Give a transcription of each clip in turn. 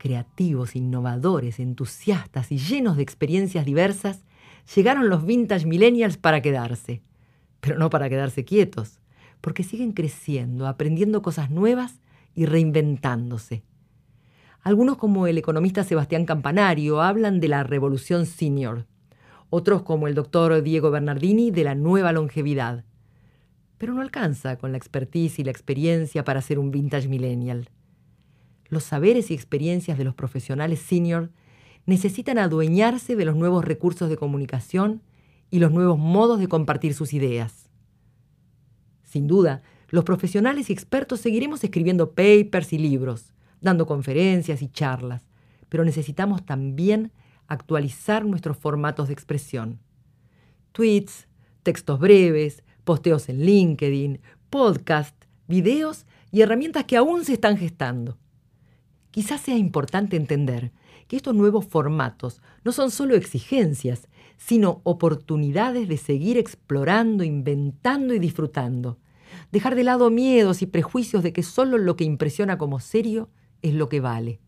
Creativos, innovadores, entusiastas y llenos de experiencias diversas, llegaron los vintage millennials para quedarse. Pero no para quedarse quietos, porque siguen creciendo, aprendiendo cosas nuevas y reinventándose. Algunos, como el economista Sebastián Campanario, hablan de la revolución senior. Otros, como el doctor Diego Bernardini, de la nueva longevidad. Pero no alcanza con la expertise y la experiencia para ser un vintage millennial. Los saberes y experiencias de los profesionales senior necesitan adueñarse de los nuevos recursos de comunicación y los nuevos modos de compartir sus ideas. Sin duda, los profesionales y expertos seguiremos escribiendo papers y libros, dando conferencias y charlas, pero necesitamos también actualizar nuestros formatos de expresión. Tweets, textos breves, posteos en LinkedIn, podcast, videos y herramientas que aún se están gestando. Quizás sea importante entender que estos nuevos formatos no son solo exigencias, sino oportunidades de seguir explorando, inventando y disfrutando. Dejar de lado miedos y prejuicios de que solo lo que impresiona como serio es lo que vale.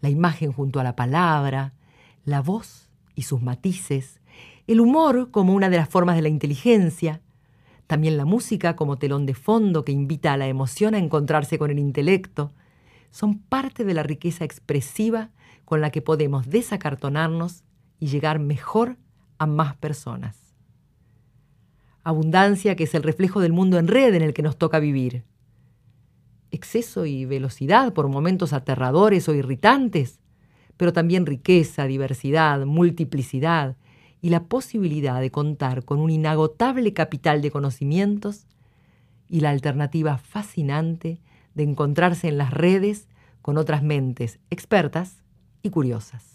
La imagen junto a la palabra, la voz y sus matices, el humor como una de las formas de la inteligencia, también la música como telón de fondo que invita a la emoción a encontrarse con el intelecto, son parte de la riqueza expresiva con la que podemos desacartonarnos y llegar mejor a más personas. Abundancia que es el reflejo del mundo en red en el que nos toca vivir exceso y velocidad por momentos aterradores o irritantes, pero también riqueza, diversidad, multiplicidad y la posibilidad de contar con un inagotable capital de conocimientos y la alternativa fascinante de encontrarse en las redes con otras mentes expertas y curiosas.